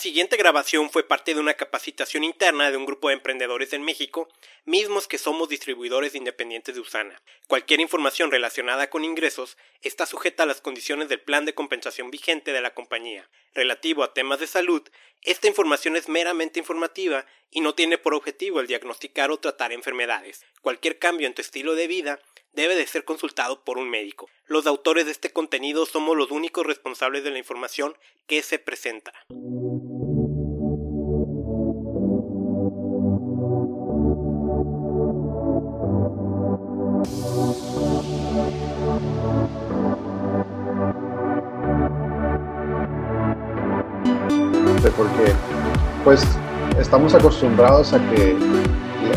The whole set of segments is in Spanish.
siguiente grabación fue parte de una capacitación interna de un grupo de emprendedores en México, mismos que somos distribuidores independientes de Usana. Cualquier información relacionada con ingresos está sujeta a las condiciones del plan de compensación vigente de la compañía. Relativo a temas de salud, esta información es meramente informativa y no tiene por objetivo el diagnosticar o tratar enfermedades. Cualquier cambio en tu estilo de vida debe de ser consultado por un médico. Los autores de este contenido somos los únicos responsables de la información que se presenta. Porque pues estamos acostumbrados a que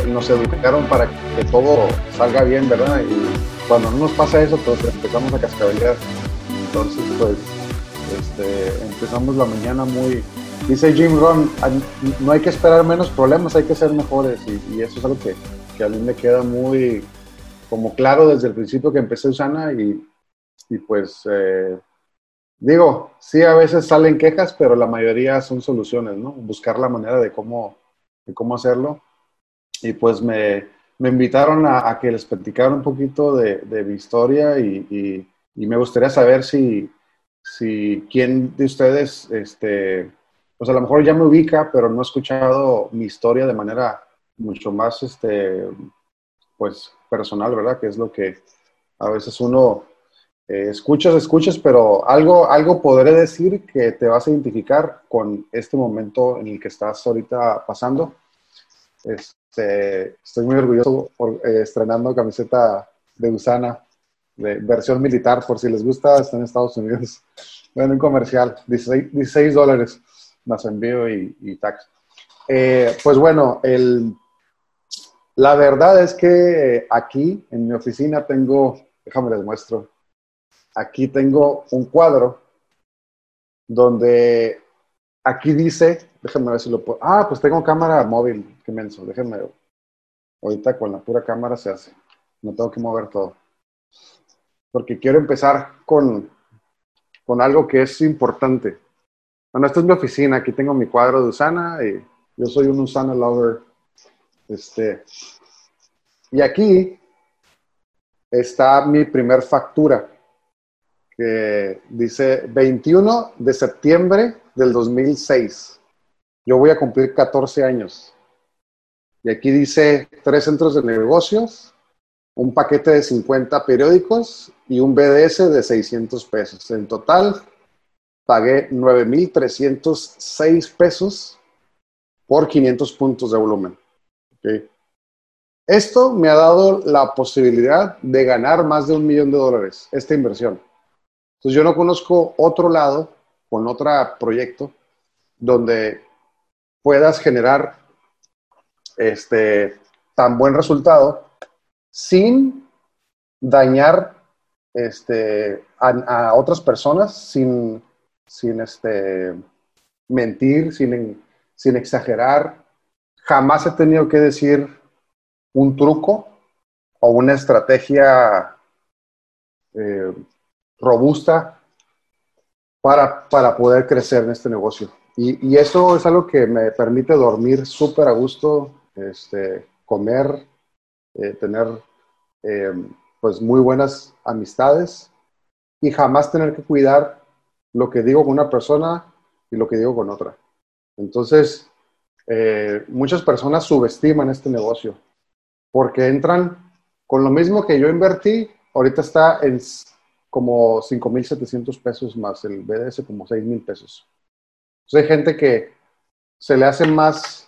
nos educaron para que todo salga bien, ¿verdad? Y cuando no nos pasa eso, pues empezamos a cascabelear. Entonces, pues, este, empezamos la mañana muy... Dice Jim Ron, no hay que esperar menos problemas, hay que ser mejores. Y, eso es algo que, que, a mí me queda muy como claro desde el principio que empecé Usana y, y pues... Eh, digo, sí, a veces salen quejas, pero la mayoría son soluciones, ¿no? Buscar la manera de cómo, de cómo hacerlo y pues me, me invitaron a, que les platicara un poquito de, de mi historia y, y, me gustaría saber si, si quién de ustedes, este, pues a lo mejor ya me ubica, pero no ha escuchado mi historia de manera mucho más, este, pues personal, ¿verdad? Que es lo que a veces uno eh, escuchas, escuchas, pero algo, algo podré decir que te vas a identificar con este momento en el que estás ahorita pasando. Este, estoy muy orgulloso por eh, estrenando camiseta de Usana, de versión militar, por si les gusta, está en Estados Unidos. Bueno, un comercial, 16, dólares más envío y, tax. Eh, pues bueno, el, la verdad es que aquí en mi oficina tengo, déjame les muestro, aquí tengo un cuadro donde aquí dice, déjenme ver si lo puedo, ah, pues tengo cámara móvil, qué menso, déjenme Ahorita con la pura cámara se hace. No tengo que mover todo. Porque quiero empezar con, con algo que es importante. Bueno, esta es mi oficina. Aquí tengo mi cuadro de Usana. Y yo soy un Usana lover. Este, y aquí está mi primer factura que dice 21 de septiembre del 2006. Yo voy a cumplir 14 años. Y aquí dice tres centros de negocios, un paquete de 50 periódicos y un BDS de 600 pesos. En total, pagué 9,306 pesos por 500 puntos de volumen. Esto me ha dado la posibilidad de ganar más de un millón de dólares, esta inversión. Entonces yo no conozco otro lado con otro proyecto donde puedas generar este, tan buen resultado sin dañar este, a, otras personas, sin, sin este, mentir, sin, sin exagerar. Jamás he tenido que decir un truco o una estrategia eh, robusta para, para poder crecer en este negocio. Y, y, eso es algo que me permite dormir súper a gusto, este, comer, eh, tener eh, pues muy buenas amistades y jamás tener que cuidar lo que digo con una persona y lo que digo con otra. Entonces, eh, muchas personas subestiman este negocio porque entran con lo mismo que yo invertí, ahorita está en como 5.700 pesos más el BDS como 6.000 pesos. Entonces hay gente que se le hace más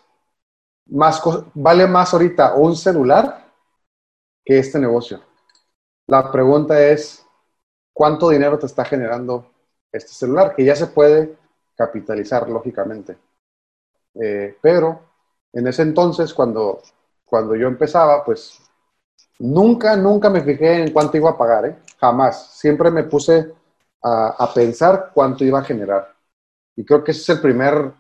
más vale más ahorita un celular que este negocio. La pregunta es, ¿cuánto dinero te está generando este celular? Que ya se puede capitalizar, lógicamente. Eh, pero en ese entonces, cuando, cuando yo empezaba, pues nunca, nunca me fijé en cuánto iba a pagar, ¿eh? jamás. Siempre me puse a, pensar cuánto iba a generar. Y creo que ese es el primer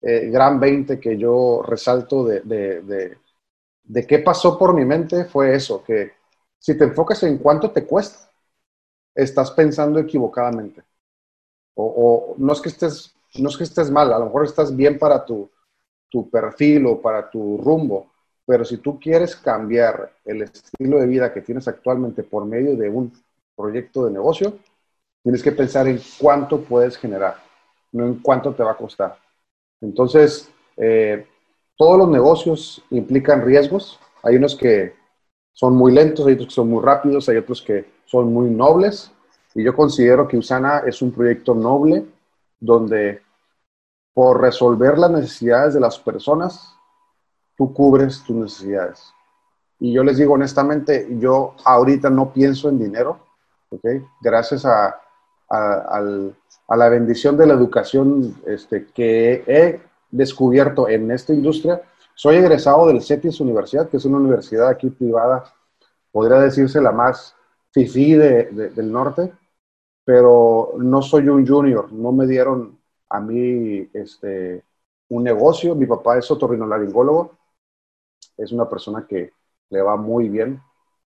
eh, gran 20 que yo resalto de, de, de, qué pasó por mi mente fue eso, que si te enfocas en cuánto te cuesta, estás pensando equivocadamente. O, no es que estés no es que estés mal, a lo mejor estás bien para tu, tu perfil o para tu rumbo, pero si tú quieres cambiar el estilo de vida que tienes actualmente por medio de un proyecto de negocio, tienes que pensar en cuánto puedes generar, no en cuánto te va a costar. Entonces, eh, todos los negocios implican riesgos. Hay unos que son muy lentos, hay otros que son muy rápidos, hay otros que son muy nobles. Y yo considero que Usana es un proyecto noble donde por resolver las necesidades de las personas, tú cubres tus necesidades. Y yo les digo honestamente, yo ahorita no pienso en dinero, ¿ok? Gracias a, a, la bendición de la educación este, que he descubierto en esta industria. Soy egresado del CETIS Universidad, que es una universidad aquí privada, podría decirse la más fifí de, del norte, pero no soy un junior, no me dieron a mí este, un negocio. Mi papá es otorrinolaringólogo, es una persona que le va muy bien,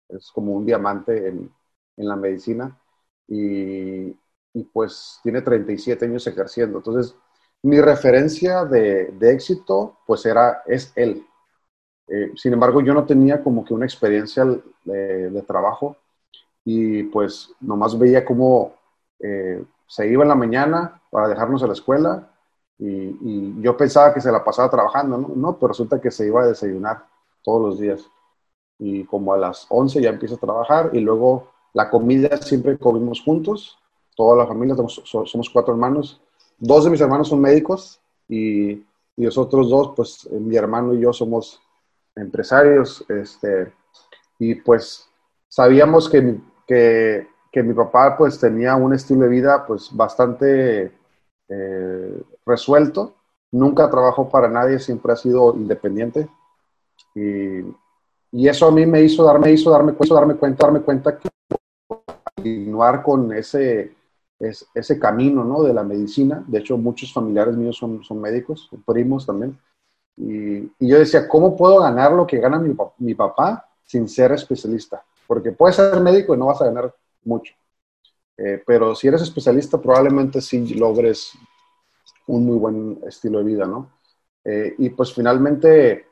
es como un diamante en, en la medicina y, y, pues tiene 37 años ejerciendo. Entonces, mi referencia de, de éxito pues era, es él. Eh, sin embargo, yo no tenía como que una experiencia de, de trabajo y pues nomás veía cómo eh, se iba en la mañana para dejarnos a la escuela y, yo pensaba que se la pasaba trabajando, ¿no? No, pero resulta que se iba a desayunar todos los días. Y como a las 11 ya empieza a trabajar y luego la comida siempre comimos juntos, toda la familia, somos, cuatro hermanos, dos de mis hermanos son médicos y, y los otros dos, pues mi hermano y yo somos empresarios, este, y pues sabíamos que, que que mi papá pues tenía un estilo de vida pues bastante eh, resuelto, nunca trabajó para nadie, siempre ha sido independiente y, y, eso a mí me hizo darme, hizo darme, hizo darme cuenta, darme cuenta que continuar con ese, ese camino ¿no? de la medicina, de hecho muchos familiares míos son, son médicos, primos también, y, y, yo decía, ¿cómo puedo ganar lo que gana mi, mi papá sin ser especialista? Porque puedes ser médico y no vas a ganar mucho. Eh, pero si eres especialista, probablemente sí logres un muy buen estilo de vida, ¿no? Eh, y pues finalmente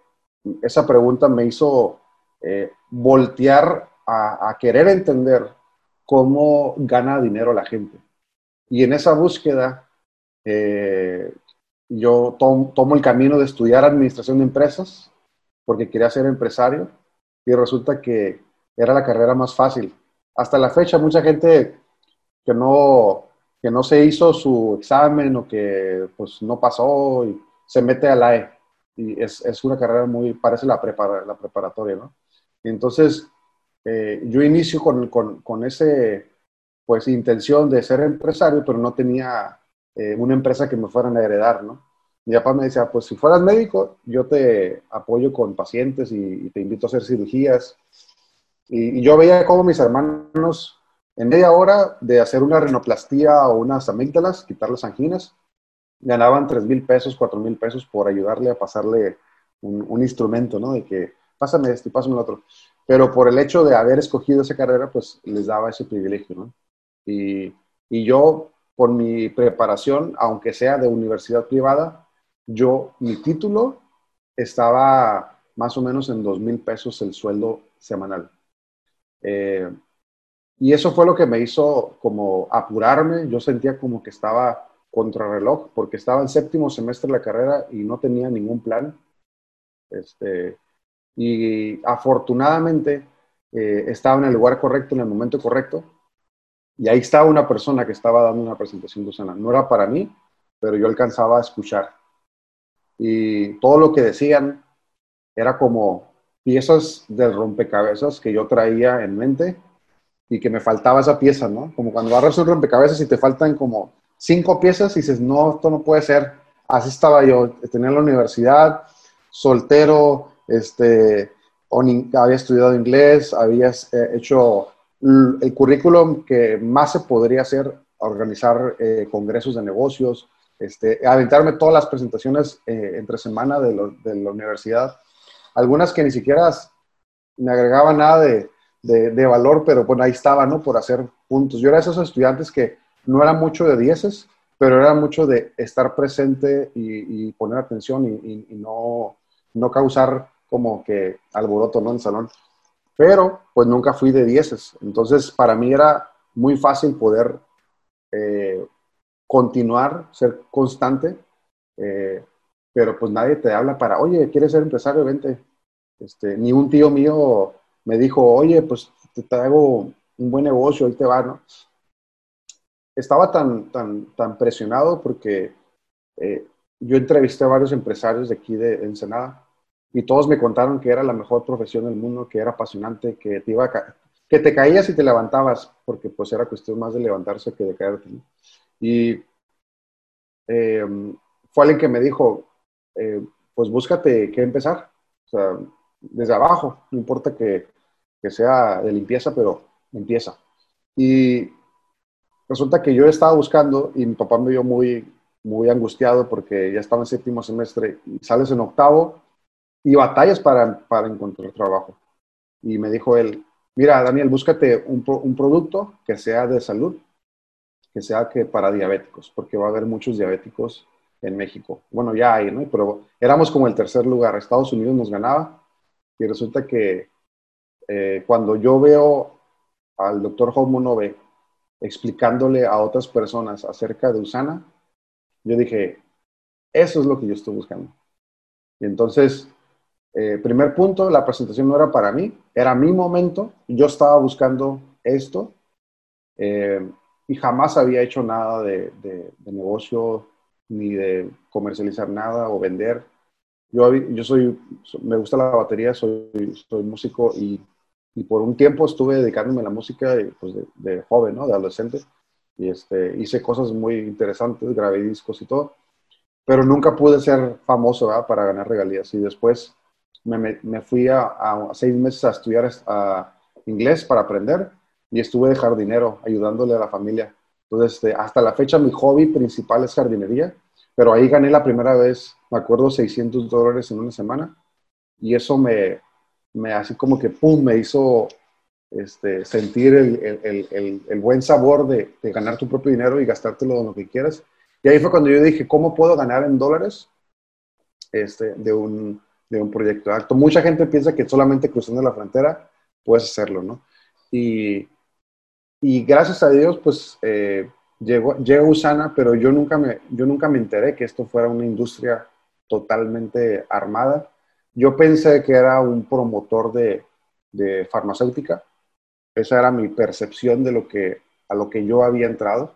esa pregunta me hizo eh, voltear a, querer entender cómo gana dinero la gente. Y en esa búsqueda, yo tomo el camino de estudiar administración de empresas, porque quería ser empresario, y resulta que era la carrera más fácil hasta la fecha mucha gente que no, que no se hizo su examen o que pues no pasó y se mete a la E. Y es, es una carrera muy, parece la, prepara, la preparatoria, ¿no? Entonces, eh, yo inicio con, con, con, ese, pues, intención de ser empresario, pero no tenía eh, una empresa que me fueran a heredar, ¿no? Mi papá me decía, pues si fueras médico, yo te apoyo con pacientes y, te invito a hacer cirugías y, yo veía cómo mis hermanos, en media hora de hacer una rinoplastía o unas amígdalas, quitar las anginas, ganaban 3 mil pesos, 4 mil pesos por ayudarle a pasarle un, instrumento, ¿no? De que pásame este pásame el otro. Pero por el hecho de haber escogido esa carrera, pues les daba ese privilegio, ¿no? Y, y yo, por mi preparación, aunque sea de universidad privada, yo, mi título estaba más o menos en 2 mil pesos el sueldo semanal. Eh, y eso fue lo que me hizo como apurarme. Yo sentía como que estaba contrarreloj porque estaba en séptimo semestre de la carrera y no tenía ningún plan. Este, y afortunadamente eh, estaba en el lugar correcto, en el momento correcto. Y ahí estaba una persona que estaba dando una presentación de Usana. No era para mí, pero yo alcanzaba a escuchar. Y todo lo que decían era como piezas del rompecabezas que yo traía en mente y que me faltaba esa pieza, ¿no? Como cuando agarras un rompecabezas y te faltan como cinco piezas y dices, no, esto no puede ser. Así estaba yo, tenía la universidad, soltero, este, había estudiado inglés, había eh, hecho el currículum que más se podría hacer, organizar eh, congresos de negocios, este, aventarme todas las presentaciones eh, entre semana de, de la universidad algunas que ni siquiera me agregaban nada de, de, valor, pero bueno, ahí estaba, ¿no? Por hacer puntos. Yo era de esos estudiantes que no era mucho de dieces, pero era mucho de estar presente y, poner atención y, no, no, causar como que alboroto en el salón. Pero pues nunca fui de dieces, entonces para mí era muy fácil poder eh, continuar, ser constante, eh, pero pues nadie te habla para, oye, ¿quieres ser empresario? Vente. Este, ni un tío mío me dijo, oye, pues te traigo un buen negocio, ahí te va, ¿no? Estaba tan, tan, tan presionado porque eh, yo entrevisté a varios empresarios de aquí de Ensenada y todos me contaron que era la mejor profesión del mundo, que era apasionante, que te iba que te caías y te levantabas, porque pues era cuestión más de levantarse que de caerte. Y em, fue alguien que me dijo, eh, pues búscate qué empezar, desde abajo, no importa que, que sea de limpieza, pero empieza. Y resulta que yo estaba buscando y mi papá me vio muy, muy angustiado porque ya estaba en séptimo semestre y sales en octavo y batallas para, para encontrar trabajo. Y me dijo él, mira, Daniel, búscate un, producto que sea de salud, que sea que para diabéticos, porque va a haber muchos diabéticos en México. Bueno, ya hay, ¿no? Pero éramos como el tercer lugar. Estados Unidos nos ganaba y resulta que eh, cuando yo veo al doctor Nove explicándole a otras personas acerca de Usana, yo dije, eso es lo que yo estoy buscando. Y entonces eh, primer punto, la presentación no era para mí, era mi momento. Yo estaba buscando esto eh, y jamás había hecho nada de, negocio ni de comercializar nada o vender. Yo, yo soy, me gusta la batería, soy, soy músico y, y por un tiempo estuve dedicándome a la música pues de, joven, ¿no? de adolescente. Y este, hice cosas muy interesantes, grabé discos y todo, pero nunca pude ser famoso ¿verdad? para ganar regalías. Y después me, fui a, seis meses a estudiar inglés para aprender y estuve de jardinero ayudándole a la familia. Entonces, este, hasta la fecha mi hobby principal es jardinería, pero ahí gané la primera vez, me acuerdo, 600 dólares en una semana y eso me, me así como que, ¡pum!, me hizo este, sentir el, buen sabor de, de, ganar tu propio dinero y gastártelo en lo que quieras. Y ahí fue cuando yo dije, ¿cómo puedo ganar en dólares este, de un, de un proyecto de acto. Mucha gente piensa que solamente cruzando la frontera puedes hacerlo, ¿no? Y, y gracias a Dios, pues eh, llegó, llegó Usana, pero yo nunca, me, yo nunca me enteré que esto fuera una industria totalmente armada. Yo pensé que era un promotor de, farmacéutica. Esa era mi percepción de lo que, a lo que yo había entrado.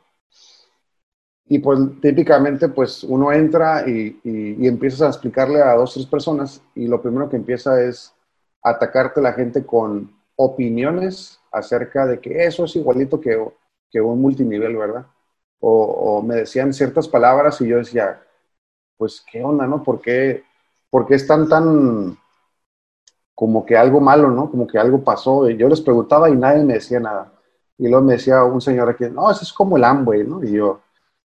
Y pues típicamente pues uno entra y, empiezas a explicarle a dos, tres personas y lo primero que empieza es atacarte la gente con opiniones acerca de que eso es igualito que, un multinivel, ¿verdad? O, me decían ciertas palabras y yo decía, pues qué onda, ¿no? ¿Por qué, por qué están tan como que algo malo, ¿no? Como que algo pasó. Y yo les preguntaba y nadie me decía nada. Y luego me decía un señor aquí, no, eso es como el Amway, ¿no? Y yo,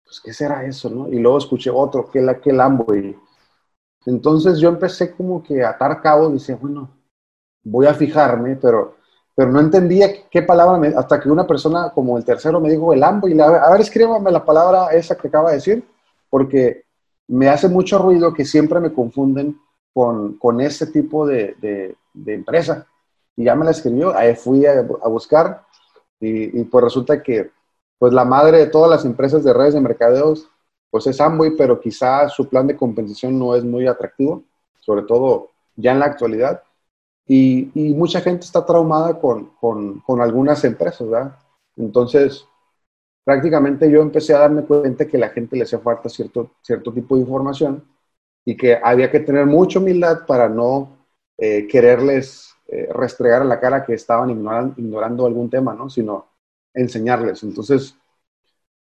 pues, ¿qué será eso, no? Y luego escuché otro, que la que Lambo. Y entonces yo empecé como que a atar cabo, dice, bueno, voy a fijarme, pero, pero no entendía qué palabra, me, hasta que una persona como el tercero me dijo el Lambo, y le, a ver, escríbame la palabra esa que acaba de decir, porque me hace mucho ruido que siempre me confunden con, con ese tipo de, de, empresa. Y ya me la escribió, ahí fui a, buscar, y, y pues resulta que pues la madre de todas las empresas de redes de mercadeos, pues es Amway, pero quizá su plan de compensación no es muy atractivo, sobre todo ya en la actualidad. Y, mucha gente está traumada con, con, algunas empresas, ¿verdad? Entonces, prácticamente yo empecé a darme cuenta que la gente le hacía falta cierto, cierto tipo de información y que había que tener mucha humildad para no eh, quererles eh, restregar a la cara que estaban ignorando, ignorando algún tema, ¿no? Sino enseñarles. Entonces,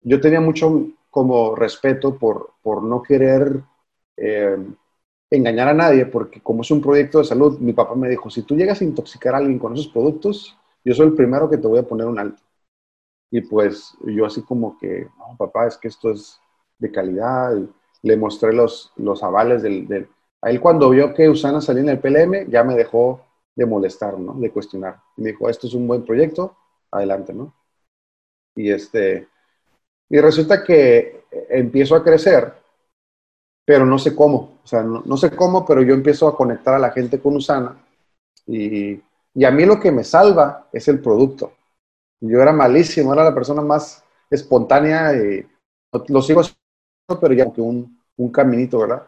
yo tenía mucho como respeto por, por no querer eh, engañar a nadie, porque como es un proyecto de salud, mi papá me dijo, si tú llegas a intoxicar a alguien con esos productos, yo soy el primero que te voy a poner un alto. Y pues yo así como que, no, papá, es que esto es de calidad. Le mostré los, los avales del, del... A él cuando vio que Usana salía en el PLM, ya me dejó de molestar, ¿no? De cuestionar. Y me dijo, esto es un buen proyecto, adelante, ¿no? Y, este, Y resulta que empiezo a crecer, pero no sé cómo. O sea, no, sé cómo, pero yo empiezo a conectar a la gente con Usana. Y, y a mí lo que me salva es el producto. Yo era malísimo, era la persona más espontánea. Y lo sigo haciendo, pero ya que un, un caminito, ¿verdad?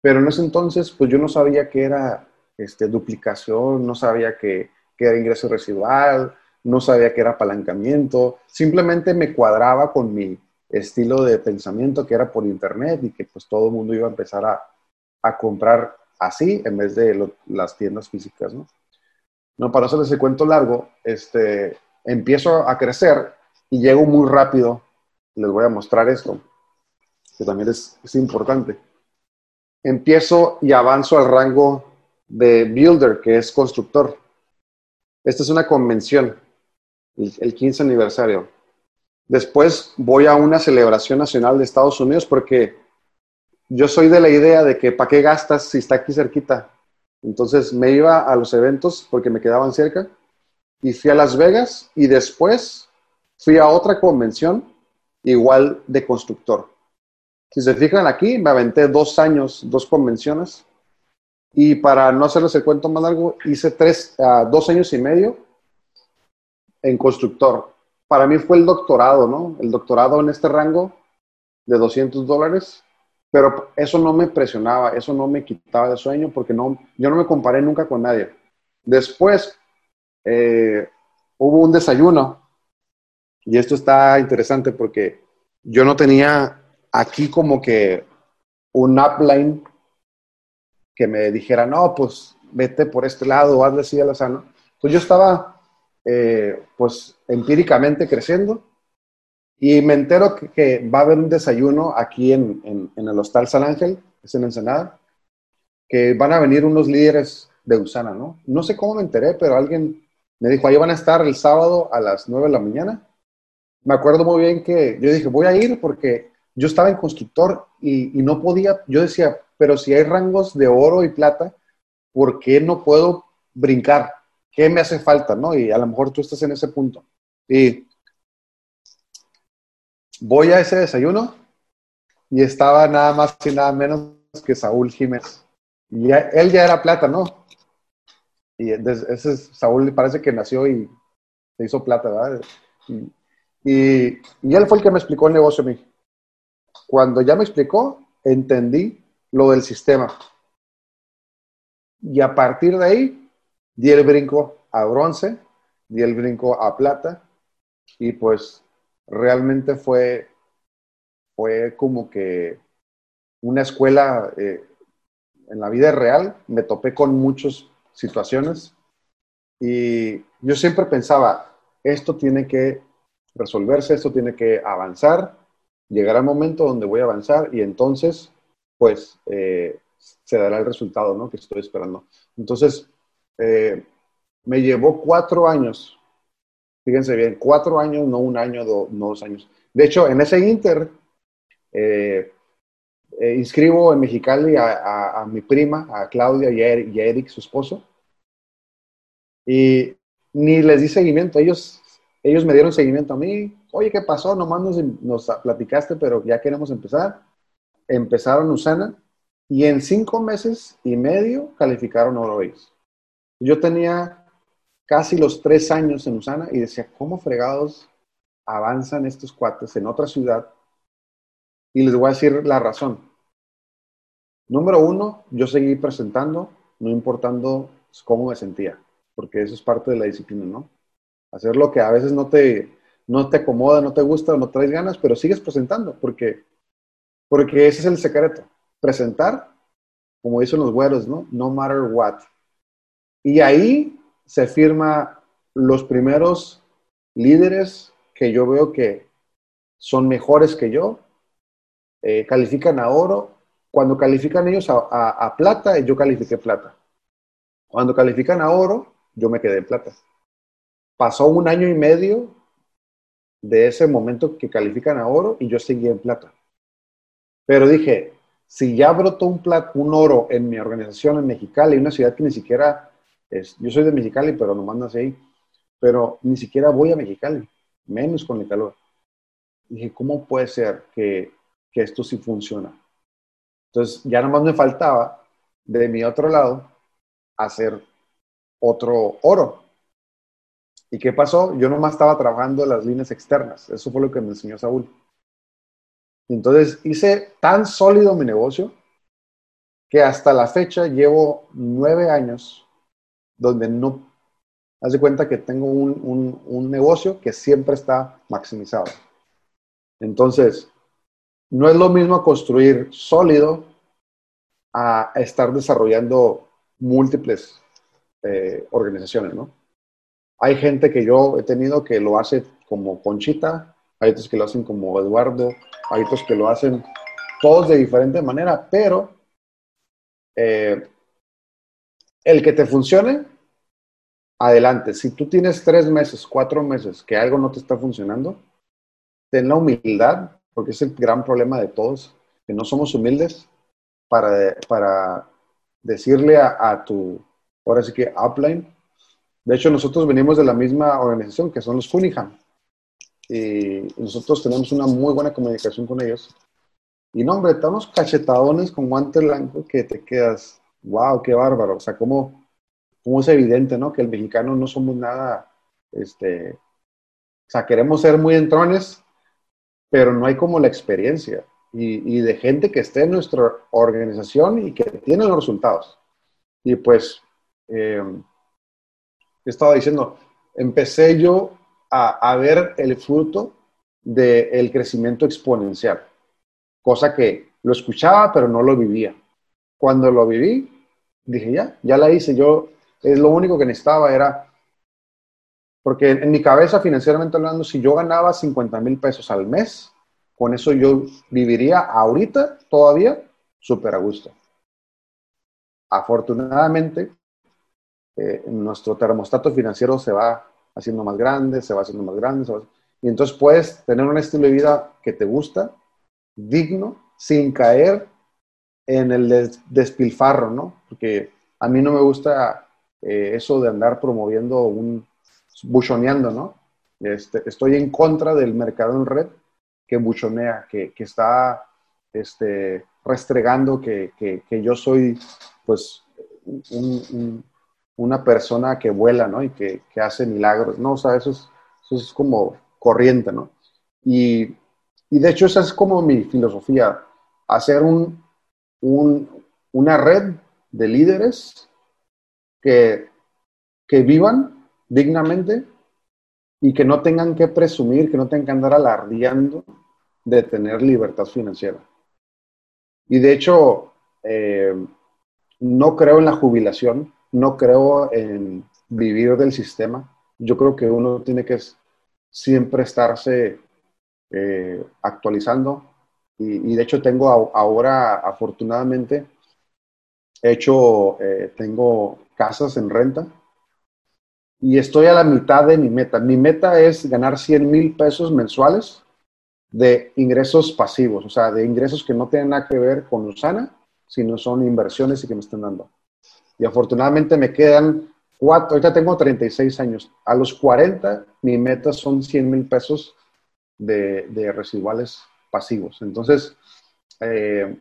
Pero en ese entonces, pues yo no sabía qué era este, duplicación, no sabía qué era ingreso residual, no sabía qué era apalancamiento, simplemente me cuadraba con mi estilo de pensamiento que era por internet y que pues todo el mundo iba a empezar a, a comprar así en vez de las tiendas físicas, ¿no? No, para hacerles el cuento largo, este, empiezo a crecer y llego muy rápido. Les voy a mostrar esto, que también es, importante. Empiezo y avanzo al rango de builder, que es constructor. Esta es una convención, el 15 aniversario. Después voy a una celebración nacional de Estados Unidos porque yo soy de la idea de que ¿para qué gastas si está aquí cerquita? Entonces me iba a los eventos porque me quedaban cerca y fui a Las Vegas y después fui a otra convención igual de constructor. Si se fijan aquí, me aventé dos años, dos convenciones y para no hacerles el cuento más largo, hice tres, uh, dos años y medio en constructor. Para mí fue el doctorado, ¿no? El doctorado en este rango de 200 dólares, pero eso no me presionaba, eso no me quitaba de sueño porque no, yo no me comparé nunca con nadie. Después eh, hubo un desayuno y esto está interesante porque yo no tenía aquí como que un upline que me dijera, no, pues vete por este lado, hazle así a la sana. Pues yo estaba eh, pues empíricamente creciendo y me entero que, va a haber un desayuno aquí en, en, el Hostal San Ángel, es en Ensenada, que van a venir unos líderes de Usana, ¿no? No sé cómo me enteré, pero alguien me dijo, ahí van a estar el sábado a las 9 de la mañana. Me acuerdo muy bien que yo dije, voy a ir porque yo estaba en constructor y, no podía, yo decía, pero si hay rangos de oro y plata, ¿por qué no puedo brincar? ¿qué me hace falta? ¿no? Y a lo mejor tú estás en ese punto. Y voy a ese desayuno y estaba nada más y nada menos que Saúl Jiménez. Y él ya era plata, ¿no? Y ese Saúl parece que nació y se hizo plata, ¿verdad? Y, y, él fue el que me explicó el negocio a mí. Cuando ya me explicó, entendí lo del sistema. Y a partir de ahí, di el brinco a bronce, di el brinco a plata y pues realmente fue, fue como que una escuela eh, en la vida real, me topé con muchas situaciones y yo siempre pensaba, esto tiene que resolverse, esto tiene que avanzar, llegará el momento donde voy a avanzar y entonces, pues, eh, se dará el resultado, ¿no? Que estoy esperando. Entonces, eh, me llevó cuatro años, fíjense bien, cuatro años, no un año, no dos años. De hecho, en ese inter, eh, eh, inscribo en Mexicali a, mi prima, a Claudia y a, Eric, su esposo, y ni les di seguimiento, ellos, ellos me dieron seguimiento a mí, oye, ¿qué pasó? Nomás nos, nos platicaste, pero ya queremos empezar. Empezaron Usana y en cinco meses y medio calificaron Oro yo tenía casi los tres años en Usana y decía, ¿cómo fregados avanzan estos cuates en otra ciudad? Y les voy a decir la razón. Número uno, yo seguí presentando, no importando cómo me sentía, porque eso es parte de la disciplina, ¿no? Hacer lo que a veces no te, no te acomoda, no te gusta, no traes ganas, pero sigues presentando, porque, porque ese es el secreto. Presentar, como dicen los güeros, ¿no? No matter what. Y ahí se firma los primeros líderes que yo veo que son mejores que yo, eh, califican a oro. Cuando califican ellos a, plata, yo califiqué plata. Cuando califican a oro, yo me quedé en plata. Pasó un año y medio de ese momento que califican a oro y yo seguí en plata. Pero dije, si ya brotó un, oro en mi organización en Mexicali, una ciudad que ni siquiera yo soy de Mexicali, pero no mandas ahí. Pero ni siquiera voy a Mexicali, menos con el calor. dije, ¿cómo puede ser que, que esto sí funciona? Entonces, ya nomás me faltaba de mi otro lado hacer otro oro. ¿Y qué pasó? Yo nomás estaba trabajando las líneas externas. Eso fue lo que me enseñó Saúl. Entonces hice tan sólido mi negocio que hasta la fecha llevo nueve años donde no, haz de cuenta que tengo un, un negocio que siempre está maximizado. Entonces, no es lo mismo construir sólido a estar desarrollando múltiples eh, organizaciones, ¿no? Hay gente que yo he tenido que lo hace como Conchita, hay otros que lo hacen como Eduardo, hay otros que lo hacen todos de diferente manera, pero eh, el que te funcione, adelante. Si tú tienes tres meses, cuatro meses que algo no te está funcionando, ten la humildad, porque es el gran problema de todos, que no somos humildes para, para decirle a, tu, ahora sí que upline. De hecho, nosotros venimos de la misma organización que son los Cunningham. Y nosotros tenemos una muy buena comunicación con ellos. Y no, hombre, estamos cachetadones con guante blanco que te quedas, wow, qué bárbaro. O sea, cómo, cómo es evidente, ¿no? Que el mexicano no somos nada, este, o sea, queremos ser muy entrones, pero no hay como la experiencia y, de gente que esté en nuestra organización y que tiene los resultados. Y pues, eh, estaba diciendo, empecé yo a, ver el fruto del crecimiento exponencial, cosa que lo escuchaba, pero no lo vivía. Cuando lo viví, dije, ya, ya la hice. Yo, es lo único que necesitaba era, porque en mi cabeza financieramente hablando, si yo ganaba 50 mil pesos al mes, con eso yo viviría ahorita todavía súper a gusto. Afortunadamente, eh, nuestro termostato financiero se va haciendo más grande, se va haciendo más grande, y entonces puedes tener un estilo de vida que te gusta, digno, sin caer en el despilfarro, ¿no? Porque a mí no me gusta eh, eso de andar promoviendo un buchoneando, ¿no? Este, estoy en contra del mercado en red que buchonea, que, que está este, restregando que, que, yo soy pues una persona que vuela, ¿no? Y que, hace milagros, ¿no? O sea, eso es, eso es como corriente, ¿no? Y, y, de hecho esa es como mi filosofía, hacer un, un, una red de líderes que, que vivan dignamente y que no tengan que presumir, que no tengan que andar alardeando de tener libertad financiera. Y de hecho, eh, no creo en la jubilación, no creo en vivir del sistema. Yo creo que uno tiene que siempre estarse eh, actualizando. Y, de hecho tengo ahora, afortunadamente, hecho, eh, tengo casas en renta y estoy a la mitad de mi meta. Mi meta es ganar 100 mil pesos mensuales de ingresos pasivos, o sea, de ingresos que no tienen nada que ver con Usana, sino son inversiones y que me están dando. Y afortunadamente me quedan cuatro, ahorita tengo 36 años. A los 40, mi meta son 100 mil pesos de, residuales pasivos. Entonces, eh,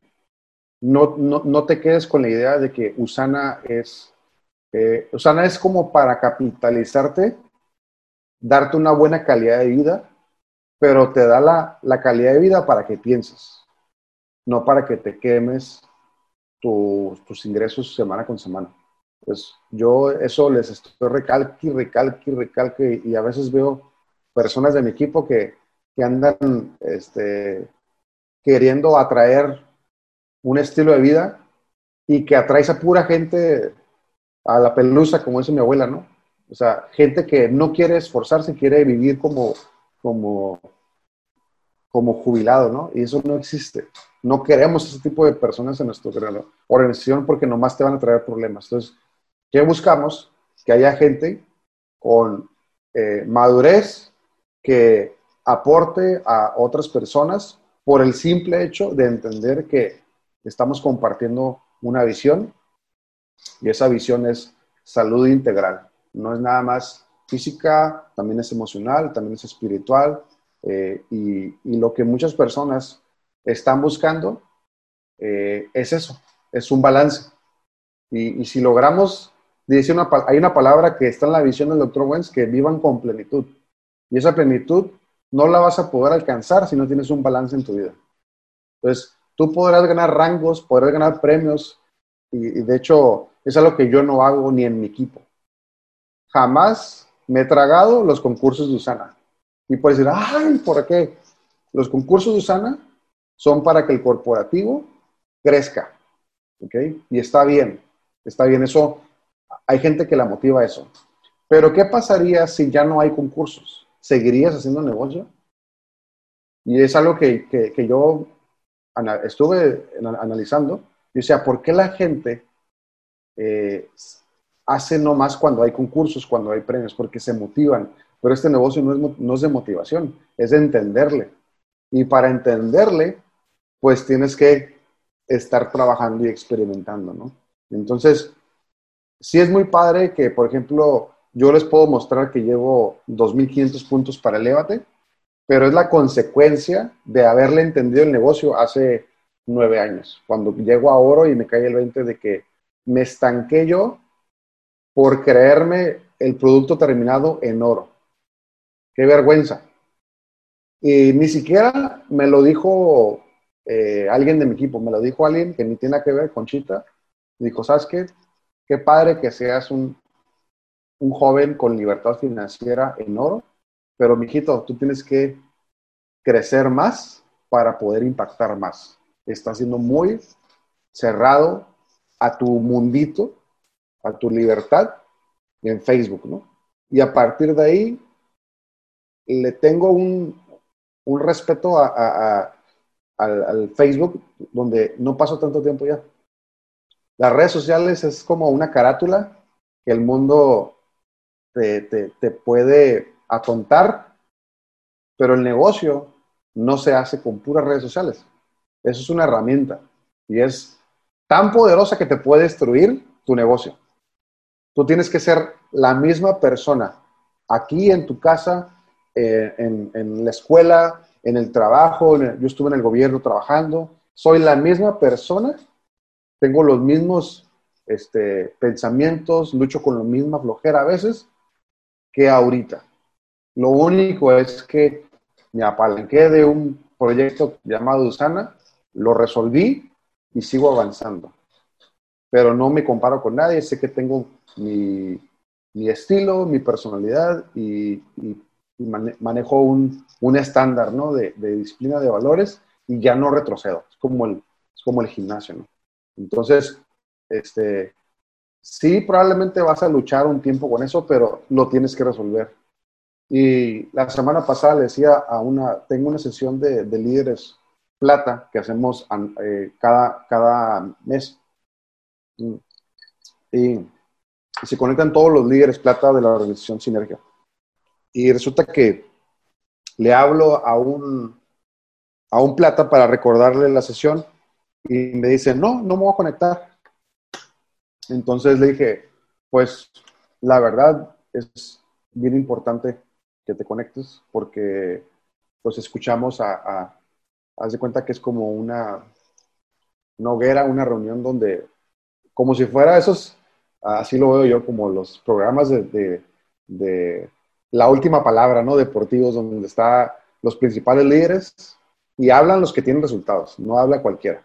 no, no, no, te quedes con la idea de que Usana es eh, Usana es como para capitalizarte, darte una buena calidad de vida, pero te da la, calidad de vida para que pienses, no para que te quemes tus ingresos semana con semana. Pues yo eso les estoy recalque y recalque recalque y a veces veo personas de mi equipo que, que andan este, queriendo atraer un estilo de vida y que atrae a pura gente a la pelusa, como dice mi abuela, ¿no? O sea, gente que no quiere esforzarse, quiere vivir como, como, como jubilado, ¿no? Y eso no existe. No queremos ese tipo de personas en nuestra organización porque nomás te van a traer problemas. Entonces, ¿qué buscamos? Que haya gente con eh, madurez que aporte a otras personas por el simple hecho de entender que estamos compartiendo una visión y esa visión es salud integral. No es nada más física, también es emocional, también es espiritual, Eh, y, lo que muchas personas están buscando eh, es eso, es un balance. Y, si logramos, dice una, hay una palabra que está en la visión del doctor Wentz, que vivan con plenitud. Y esa plenitud no la vas a poder alcanzar si no tienes un balance en tu vida. Entonces, tú podrás ganar rangos, podrás ganar premios, y, de hecho es algo que yo no hago ni en mi equipo. Jamás me he tragado los concursos de Usana. Y puedes decir, ay, ¿por qué? Los concursos de Usana son para que el corporativo crezca. ¿Ok? Y está bien, está bien. Eso, hay gente que la motiva eso. Pero ¿qué pasaría si ya no hay concursos? ¿Seguirías haciendo negocio? Y es algo que, que, yo estuve analizando. Y o sea, ¿por qué la gente eh, hace no más cuando hay concursos, cuando hay premios, porque se motivan. Pero este negocio no es, no es de motivación, es de entenderle. Y para entenderle, pues tienes que estar trabajando y experimentando, ¿no? Entonces, sí es muy padre que, por ejemplo, yo les puedo mostrar que llevo 2.500 puntos para Elévate, pero es la consecuencia de haberle entendido el negocio hace nueve años, cuando llego a oro y me cae el 20 de que me estanqué yo por creerme el producto terminado en oro. Qué vergüenza. Y ni siquiera me lo dijo eh, alguien de mi equipo, me lo dijo alguien que ni tiene que ver con Chita. dijo, ¿sabes qué? Qué padre que seas un, un joven con libertad financiera en oro, pero mijito, tú tienes que crecer más para poder impactar más. Estás siendo muy cerrado a tu mundito a tu libertad en Facebook, ¿no? Y a partir de ahí le tengo un, un respeto a, al, Facebook donde no paso tanto tiempo ya. Las redes sociales es como una carátula que el mundo te, te, te puede atontar, pero el negocio no se hace con puras redes sociales. Eso es una herramienta y es tan poderosa que te puede destruir tu negocio. Tú tienes que ser la misma persona aquí en tu casa, eh, en, la escuela, en el trabajo. yo estuve en el gobierno trabajando. Soy la misma persona, tengo los mismos este, pensamientos, lucho con la misma flojera a veces que ahorita. Lo único es que me apalanqué de un proyecto llamado Usana, lo resolví y sigo avanzando. Pero no me comparo con nadie, sé que tengo mi, estilo, mi personalidad y, manejo un, estándar ¿no? de, disciplina de valores y ya no retrocedo. Es como el, como el gimnasio. ¿no? Entonces, este, sí, probablemente vas a luchar un tiempo con eso, pero lo tienes que resolver. Y la semana pasada le decía a una, tengo una sesión de, líderes plata que hacemos eh, cada, cada mes. Y se conectan todos los líderes plata de la organización Sinergia. Y resulta que le hablo a un, a un plata para recordarle la sesión y me dice, no, no me voy a conectar. Entonces le dije, pues la verdad es bien importante que te conectes porque pues escuchamos a haz de cuenta que es como una, una hoguera, una reunión donde, como si fuera esos así lo veo yo como los programas de, la última palabra, ¿no? Deportivos, donde están los principales líderes y hablan los que tienen resultados, no habla cualquiera.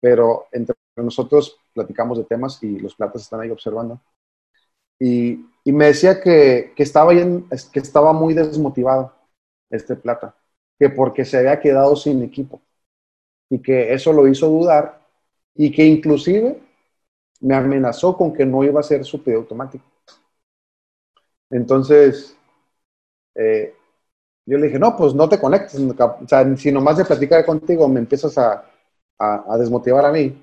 Pero entre nosotros platicamos de temas y los platas están ahí observando. Y, me decía que, estaba que estaba muy desmotivado este plata, que porque se había quedado sin equipo y que eso lo hizo dudar y que inclusive me amenazó con que no iba a ser su pedido automático. Entonces, eh, yo le dije, no, pues no te conectes. O sea, si nomás de platicar contigo me empiezas a, a, desmotivar a mí,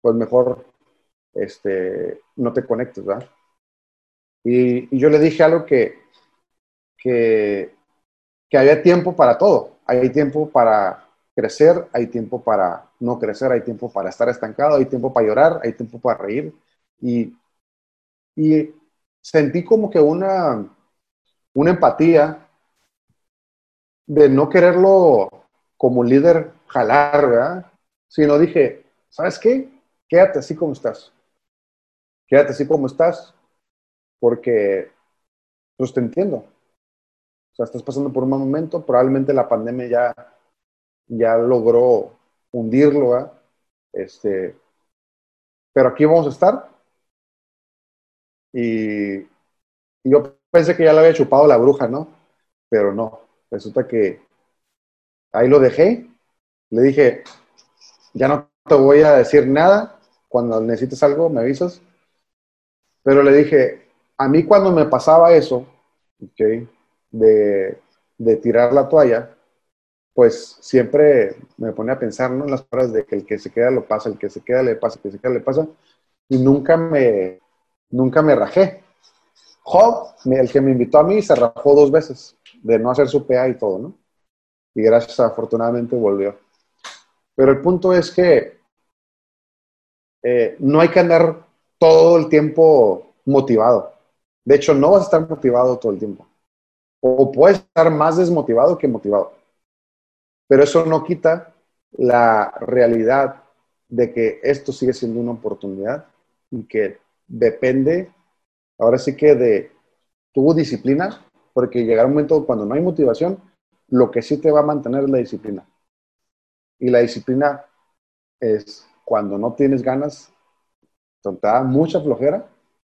pues mejor este, no te conectes, ¿verdad? Y, y yo le dije algo que, que, que había tiempo para todo. Hay tiempo para crecer, hay tiempo para no crecer, hay tiempo para estar estancado, hay tiempo para llorar, hay tiempo para reír. Y, y sentí como que una, una empatía de no quererlo como líder jalar, ¿verdad? Sino dije, ¿sabes qué? Quédate así como estás. Quédate así como estás, porque pues te entiendo. O sea, estás pasando por un mal momento, probablemente la pandemia ya, ya logró hundirlo, ¿verdad? Este, pero aquí vamos a estar. Y, yo pensé que ya le había chupado la bruja, ¿no? Pero no, resulta que ahí lo dejé. Le dije, ya no te voy a decir nada. Cuando necesites algo, me avisas. Pero le dije, a mí cuando me pasaba eso, okay, de, tirar la toalla, pues siempre me pone a pensar ¿no? en las palabras de que el que se queda lo pasa, el que se queda le pasa, el que se queda le pasa, y nunca me, nunca me rajé. Job, el que me invitó a mí, se rajó dos veces de no hacer su PA y todo, ¿no? Y gracias, afortunadamente volvió. Pero el punto es que eh, no hay que andar todo el tiempo motivado. De hecho, no vas a estar motivado todo el tiempo. O puedes estar más desmotivado que motivado. Pero eso no quita la realidad de que esto sigue siendo una oportunidad y que depende, ahora sí que de tu disciplina, porque llegará un momento cuando no hay motivación, lo que sí te va a mantener es la disciplina. Y la disciplina es cuando no tienes ganas, te da mucha flojera,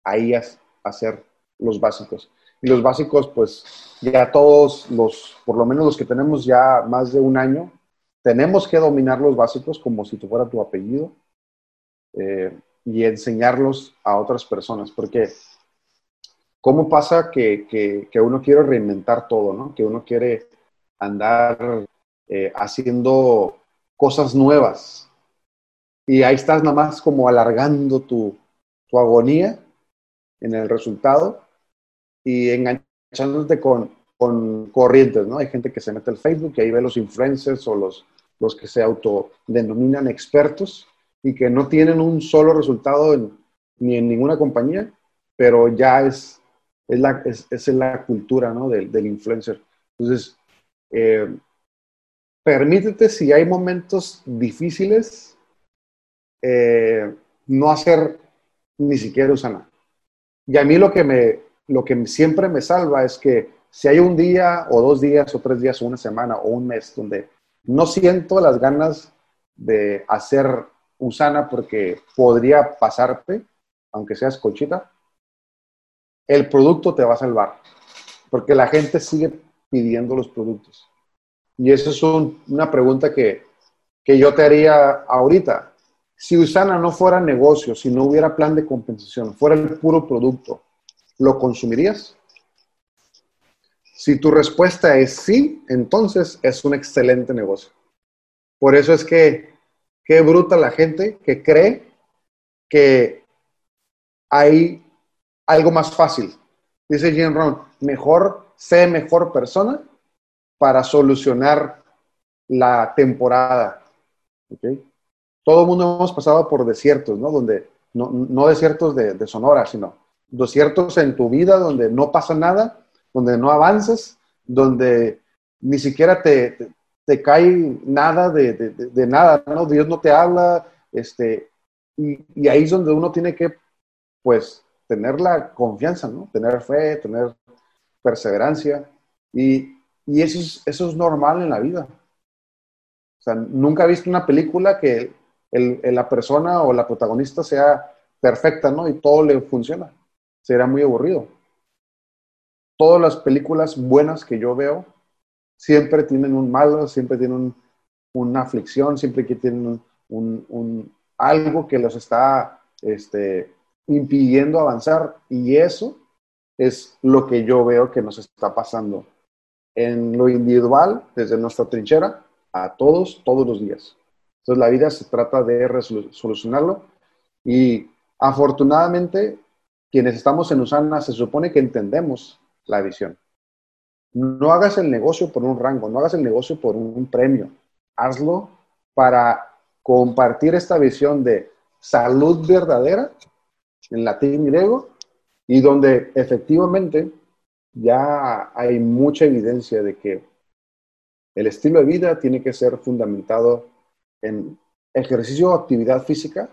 ahí hacer los básicos. Y los básicos, pues ya todos los, por lo menos los que tenemos ya más de un año, tenemos que dominar los básicos como si tú fuera tu apellido eh, y enseñarlos a otras personas. Porque, ¿cómo pasa que, que, uno quiere reinventar todo, ¿no? Que uno quiere andar eh, haciendo cosas nuevas. Y ahí estás nada más como alargando tu, tu agonía en el resultado y enganchándote con, con corrientes, ¿no? Hay gente que se mete al Facebook y ahí ve los influencers o los, los que se autodenominan expertos y que no tienen un solo resultado ni en ninguna compañía, pero ya es, es, la, es, la cultura ¿no? del, del influencer. Entonces, eh, permítete si hay momentos difíciles, eh, no hacer ni siquiera usana. Y a mí lo que me, lo que siempre me salva es que si hay un día o dos días o tres días o una semana o un mes donde no siento las ganas de hacer usana porque podría pasarte, aunque seas colchita, el producto te va a salvar, porque la gente sigue pidiendo los productos. Y eso es una pregunta que, que yo te haría ahorita. Si Usana no fuera negocio, si no hubiera plan de compensación, fuera el puro producto, ¿lo consumirías? Si tu respuesta es sí, entonces es un excelente negocio. Por eso es que qué bruta la gente que cree que hay algo más fácil. Dice Jim Rohn, mejor, sé mejor persona para solucionar la temporada. Todo el mundo hemos pasado por desiertos, ¿no? Donde, no, no desiertos de, de Sonora, sino desiertos en tu vida donde no pasa nada, donde no avanzas, donde ni siquiera te, cae nada de, nada, ¿no? Dios no te habla, este, y, y, ahí es donde uno tiene que, pues, tener la confianza, ¿no? Tener fe, tener perseverancia, y, y eso, es, eso es normal en la vida. O sea, nunca he visto una película que el, la persona o la protagonista sea perfecta, ¿no? Y todo le funciona será muy aburrido. Todas las películas buenas que yo veo siempre tienen un malo, siempre tienen una aflicción, siempre que tienen un, algo que los está este, impidiendo avanzar. Y eso es lo que yo veo que nos está pasando en lo individual, desde nuestra trinchera, a todos, todos los días. Entonces la vida se trata de solucionarlo y afortunadamente quienes estamos en Usana se supone que entendemos la visión. No hagas el negocio por un rango, no hagas el negocio por un premio. Hazlo para compartir esta visión de salud verdadera, en latín griego, y donde efectivamente ya hay mucha evidencia de que El estilo de vida tiene que ser fundamentado en ejercicio o actividad física,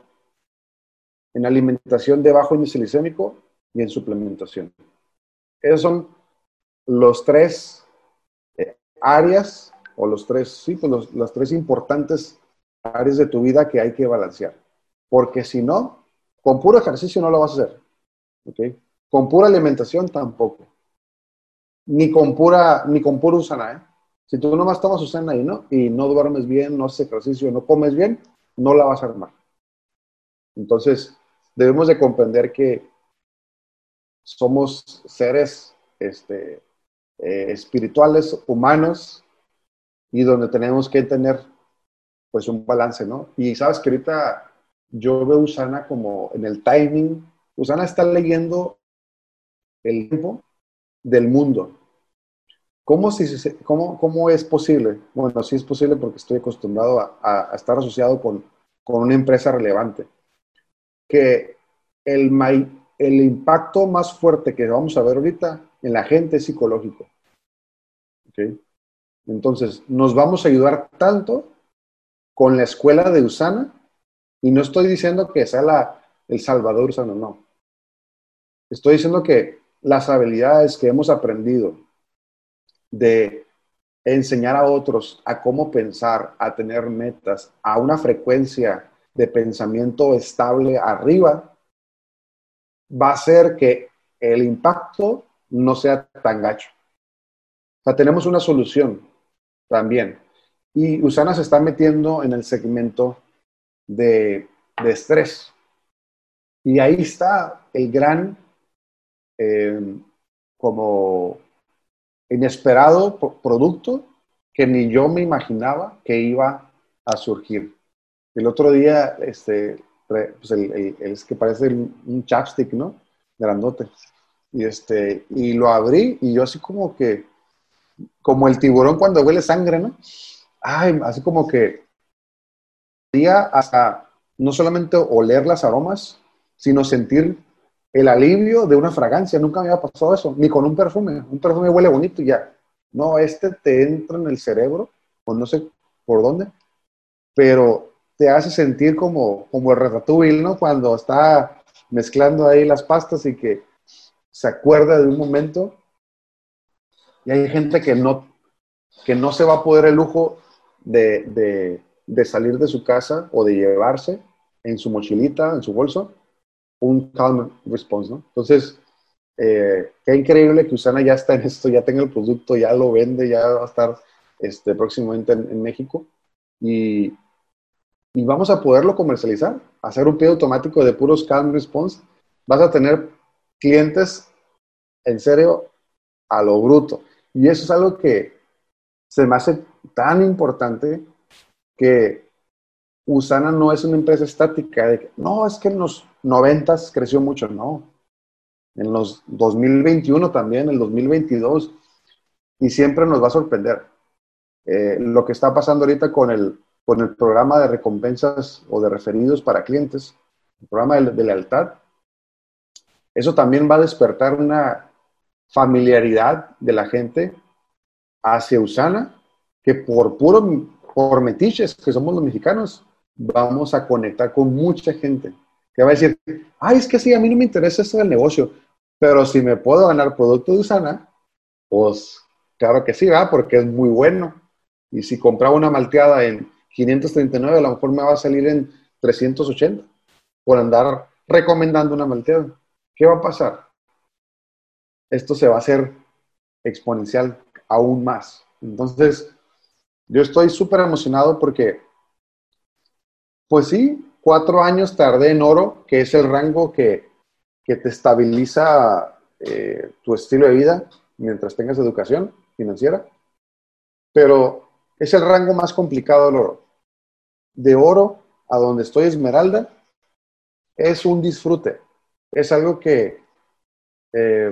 en alimentación de bajo índice glicémico y en suplementación. Esos son los tres eh, áreas o los tres, sí, pues las tres importantes áreas de tu vida que hay que balancear. Porque si no, con puro ejercicio no lo vas a hacer. ¿okay? Con pura alimentación tampoco. Ni con pura, ni con pura usana, ¿eh? Si tú nomás tomas usana y no, y no duermes bien, no haces ejercicio, no comes bien, no la vas a armar. Entonces, debemos de comprender que somos seres este, eh, espirituales, humanos, y donde tenemos que tener pues un balance, ¿no? Y sabes que ahorita yo veo a Usana como en el timing, Usana está leyendo el tiempo del mundo. ¿Cómo, si, cómo, cómo es posible? Bueno, sí es posible porque estoy acostumbrado a, estar asociado con, con, una empresa relevante. Que el, el impacto más fuerte que vamos a ver ahorita en la gente es psicológico. ¿Okay? Entonces, nos vamos a ayudar tanto con la escuela de Usana, y no estoy diciendo que sea la, el Salvador Usana, no. Estoy diciendo que las habilidades que hemos aprendido de enseñar a otros a cómo pensar, a tener metas, a una frecuencia de pensamiento estable arriba, va a hacer que el impacto no sea tan gacho. O sea, tenemos una solución también. Y Usana se está metiendo en el segmento de, estrés. Y ahí está el gran, eh, como inesperado producto que ni yo me imaginaba que iba a surgir. El otro día, este, pues el, es que parece un chapstick, ¿no? Grandote. Y, este, y lo abrí y yo así como que, como el tiburón cuando huele sangre, ¿no? ay, así como que día hasta no solamente oler las aromas, sino sentir el alivio de una fragancia. Nunca me había pasado eso, ni con un perfume. Un perfume huele bonito y ya. No, este te entra en el cerebro, o no sé por dónde, pero te hace sentir como, como el ratatouille, ¿no? Cuando está mezclando ahí las pastas y que se acuerda de un momento. Y hay gente que no, que no se va a poder el lujo de, salir de su casa o de llevarse en su mochilita, en su bolso, un calm response, ¿no? Entonces, eh, qué increíble que Usana ya está en esto, ya tenga el producto, ya lo vende, ya va a estar este, próximamente en, México y, y, vamos a poderlo comercializar, hacer un pedido automático de puros calm response. Vas a tener clientes en serio a lo bruto. Y eso es algo que se me hace tan importante que Usana no es una empresa estática no, es que en los 90 creció mucho, no. En los 2021 también, en el 2022, y siempre nos va a sorprender. Eh, lo que está pasando ahorita con el, con el programa de recompensas o de referidos para clientes, el programa de, de lealtad, eso también va a despertar una familiaridad de la gente hacia Usana que por puro, por metiches que somos los mexicanos, vamos a conectar con mucha gente que va a decir, ay, es que sí, a mí no me interesa esto del negocio, pero si me puedo ganar producto de Usana, pues claro que sí, va, porque es muy bueno. Y si compraba una malteada en 539, a lo mejor me va a salir en 380 por andar recomendando una malteada. ¿Qué va a pasar? Esto se va a hacer exponencial aún más. Entonces, yo estoy súper emocionado porque, pues sí, cuatro años tardé en oro, que es el rango que, te estabiliza eh, tu estilo de vida mientras tengas educación financiera, pero es el rango más complicado del oro. De oro a donde estoy esmeralda es un disfrute, es algo que eh,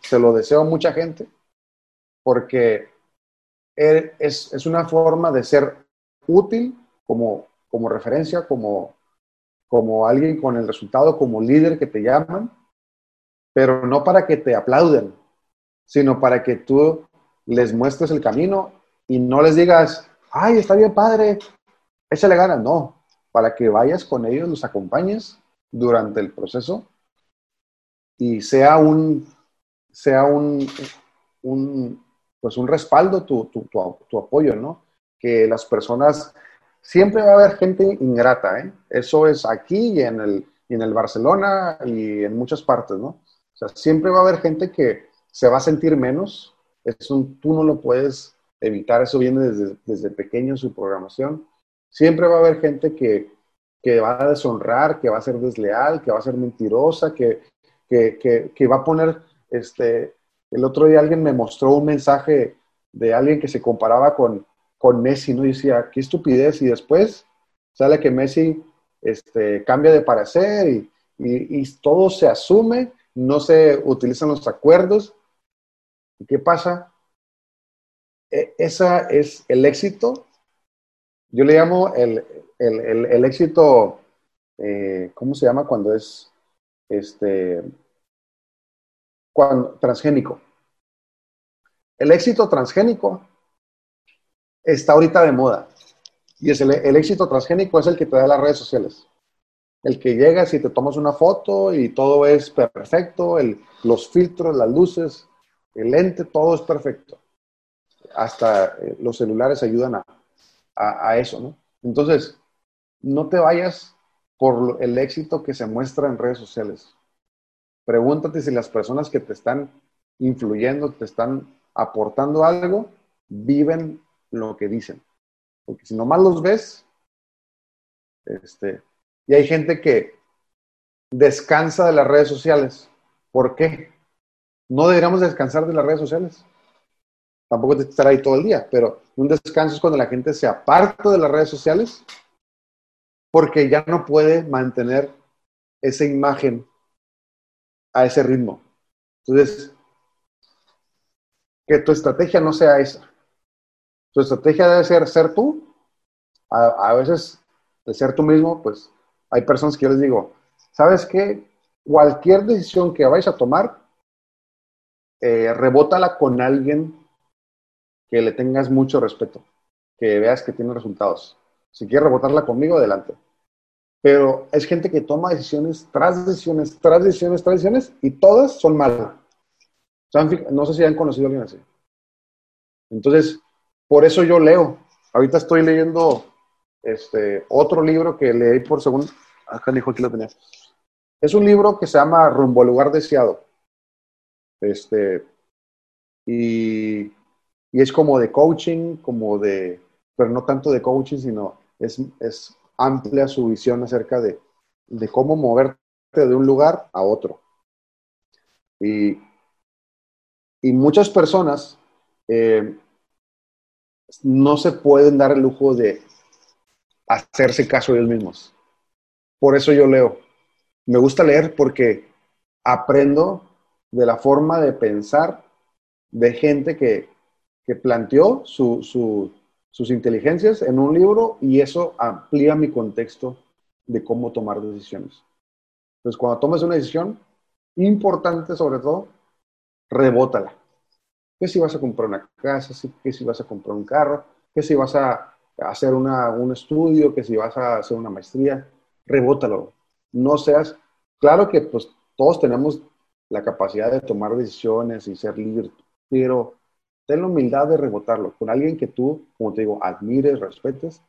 se lo deseo a mucha gente porque es, una forma de ser útil como, como referencia, como, como alguien con el resultado, como líder que te llaman, pero no para que te aplauden, sino para que tú les muestres el camino y no les digas, ay, está bien padre, échale ganas. No, para que vayas con ellos, los acompañes durante el proceso y sea un, sea un, un pues un respaldo, tu, tu, tu, apoyo, ¿no? Que las personas, siempre va a haber gente ingrata, ¿eh? Eso es aquí y en el, y en el Barcelona y en muchas partes, ¿no? O sea, siempre va a haber gente que se va a sentir menos, es un, tú no lo puedes evitar, eso viene desde, desde pequeño en su programación. Siempre va a haber gente que, que va a deshonrar, que va a ser desleal, que va a ser mentirosa, que, que, que, va a poner, este, el otro día alguien me mostró un mensaje de alguien que se comparaba con, con Messi, ¿no? Y decía, qué estupidez, y después sale que Messi este, cambia de parecer y, y, y todo se asume, no se utilizan los acuerdos. ¿Y qué pasa? E, esa es el éxito. Yo le llamo el, el, el, éxito, eh, ¿cómo se llama cuando es este, cuando, transgénico? El éxito transgénico está ahorita de moda. Y es el, el, éxito transgénico es el que te da las redes sociales. El que llegas y te tomas una foto y todo es perfecto, el, los filtros, las luces, el lente, todo es perfecto hasta eh, los celulares ayudan a, a, eso, ¿no? Entonces, no te vayas por el éxito que se muestra en redes sociales. Pregúntate si las personas que te están influyendo, te están aportando algo, viven lo que dicen. Porque si nomás los ves, este, y hay gente que descansa de las redes sociales. ¿Por qué? No deberíamos descansar de las redes sociales tampoco de estar ahí todo el día, pero un descanso es cuando la gente se aparta de las redes sociales porque ya no puede mantener esa imagen a ese ritmo. Entonces, que tu estrategia no sea esa. Tu estrategia debe ser ser tú. A, a veces, de ser tú mismo, pues hay personas que yo les digo, ¿sabes qué? Cualquier decisión que vayas a tomar, eh, rebótala con alguien que le tengas mucho respeto, que veas que tiene resultados. Si quieres rebotarla conmigo, adelante. Pero es gente que toma decisiones tras decisiones, tras decisiones, tras decisiones, y todas son malas. No sé si han conocido alguien así. Entonces, por eso yo leo. Ahorita estoy leyendo este, otro libro que leí por segundo. Acá dijo aquí lo tenía. Es un libro que se llama Rumbo al lugar deseado. Este, y y es como de coaching, como de, pero no tanto de coaching, sino es, es amplia su visión acerca de, de cómo moverte de un lugar a otro. Y, y muchas personas eh, no se pueden dar el lujo de hacerse caso de ellos mismos. Por eso yo leo. Me gusta leer porque aprendo de la forma de pensar de gente que, que planteó sus inteligencias en un libro y eso amplía mi contexto de cómo tomar decisiones. Entonces, cuando tomes una decisión, importante sobre todo, rebótala. ¿Qué si vas a comprar una casa? ¿Qué si vas a comprar un carro? ¿Qué si vas a hacer un estudio? ¿Qué si vas a hacer una maestría? Rebótalo. No seas... Claro que pues todos tenemos la capacidad de tomar decisiones y ser libres, pero ten la humildad de rebotarlo con alguien que tú, como te digo, admires, respetes,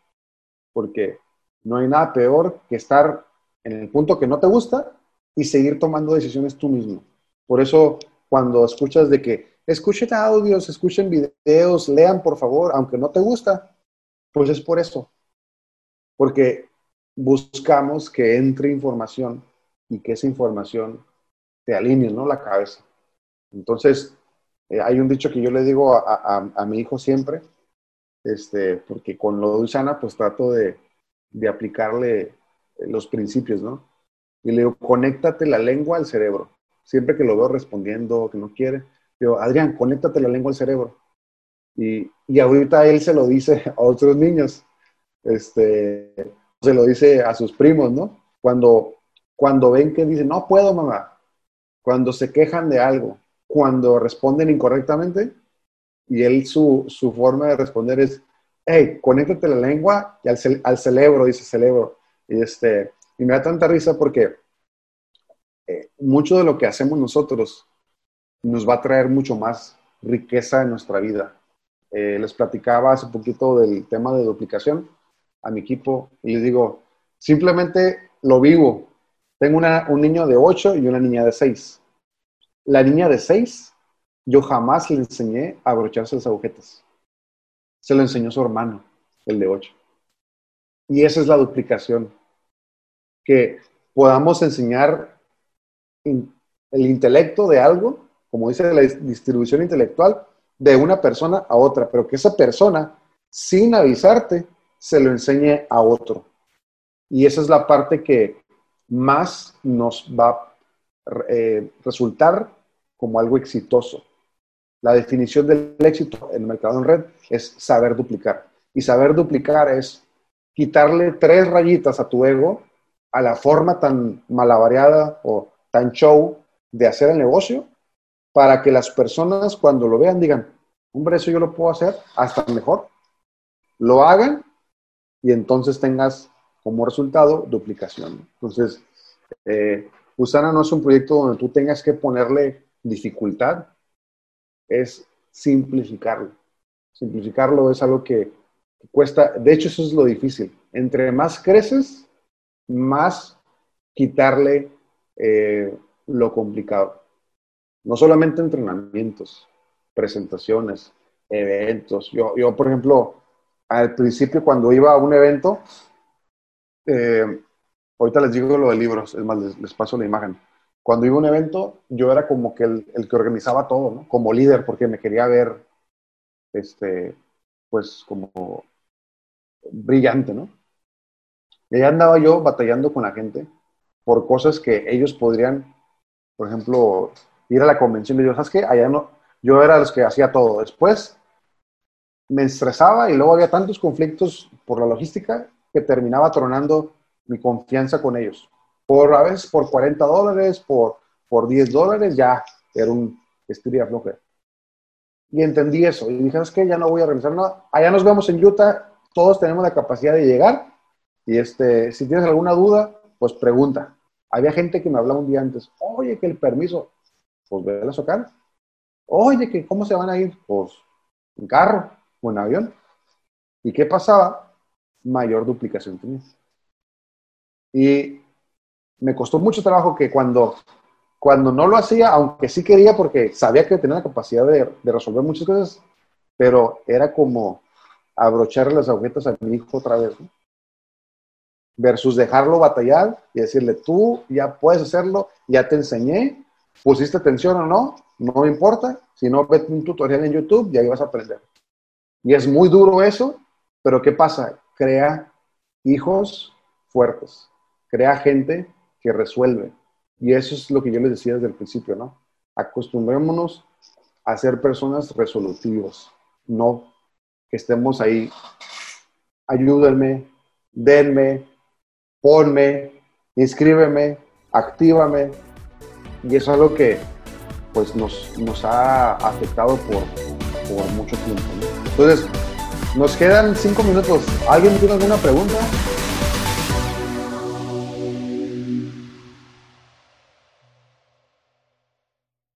porque no hay nada peor que estar en el punto que no te gusta y seguir tomando decisiones tú mismo. Por eso, cuando escuchas de que escuchen audios, escuchen videos, lean por favor, aunque no te gusta, pues es por eso. Porque buscamos que entre información y que esa información te alinee, ¿no? La cabeza. Entonces, eh, hay un dicho que yo le digo a, mi hijo siempre, este, porque con lo de Usana pues trato de, aplicarle los principios, ¿no? Y le digo, conéctate la lengua al cerebro. Siempre que lo veo respondiendo, que no quiere, digo, Adrián, conéctate la lengua al cerebro. Y, y ahorita él se lo dice a otros niños, este, se lo dice a sus primos, ¿no? Cuando, cuando ven que dicen, no puedo, mamá, cuando se quejan de algo, cuando responden incorrectamente, Y él, su, su forma de responder es, hey, conéctate la lengua y al, al cerebro, dice cerebro. Y, este, y me da tanta risa porque eh, mucho de lo que hacemos nosotros nos va a traer mucho más riqueza en nuestra vida. Eh, les platicaba hace poquito del tema de duplicación a mi equipo y les digo, simplemente lo vivo. Tengo una, un niño de 8 y una niña de 6. La niña de 6, yo jamás le enseñé a abrocharse las agujetas. Se lo enseñó su hermano, el de 8. Y esa es la duplicación. Que podamos enseñar el intelecto de algo, como dice la distribución intelectual, de una persona a otra, pero que esa persona, sin avisarte, se lo enseñe a otro. Y esa es la parte que más nos va a eh, resultar como algo exitoso. La definición del éxito en el mercado en red es saber duplicar. Y saber duplicar es quitarle tres rayitas a tu ego, a la forma tan malavariada o tan show de hacer el negocio, para que las personas cuando lo vean digan, hombre, eso yo lo puedo hacer hasta mejor. Lo hagan y entonces tengas como resultado duplicación. Entonces, eh, Usana no es un proyecto donde tú tengas que ponerle dificultad, es simplificarlo. Simplificarlo es algo que, cuesta, de hecho eso es lo difícil. Entre más creces, más quitarle eh, lo complicado. No solamente entrenamientos, presentaciones, eventos. Yo, yo, por ejemplo, al principio cuando iba a un evento, eh, ahorita les digo lo de libros, es más, les, paso la imagen. Cuando iba a un evento, yo era como que el, que organizaba todo. Como líder, porque me quería ver, este, pues como brillante, ¿no? Y ahí andaba yo batallando con la gente por cosas que ellos podrían, por ejemplo, ir a la convención y yo, ¿sabes qué? Allá no, yo era los que hacía todo. Después me estresaba y luego había tantos conflictos por la logística que terminaba tronando mi confianza con ellos. Por a veces por 40 dólares, por, por 10 dólares, ya era un estiria floja. Y entendí eso. Y dije, ¿sabes qué? Ya no voy a realizar nada. Allá nos vemos en Utah. Todos tenemos la capacidad de llegar. Y este, si tienes alguna duda, pues pregunta. Había gente que me hablaba un día antes. Oye, que el permiso. Pues ve a sacar. Oye, que cómo se van a ir. Pues en carro o en avión. ¿Y qué pasaba? Mayor duplicación tenía. Y me costó mucho trabajo que cuando, cuando no lo hacía, aunque sí quería porque sabía que tenía la capacidad de, resolver muchas cosas, pero era como abrocharle las agujetas a mi hijo otra vez, versus dejarlo batallar y decirle, tú ya puedes hacerlo, ya te enseñé, pusiste atención o no, no me importa, si no, vete un tutorial en YouTube y ahí vas a aprender. Y es muy duro eso, pero ¿qué pasa? Crea hijos fuertes, crea gente que resuelve. Y eso es lo que yo les decía desde el principio, ¿no? Acostumbrémonos a ser personas resolutivas, no que estemos ahí, ayúdenme, denme, ponme, inscríbeme, actívame. Y eso es algo que pues nos, nos ha afectado por, por mucho tiempo. Entonces, nos quedan cinco minutos. ¿Alguien tiene alguna pregunta?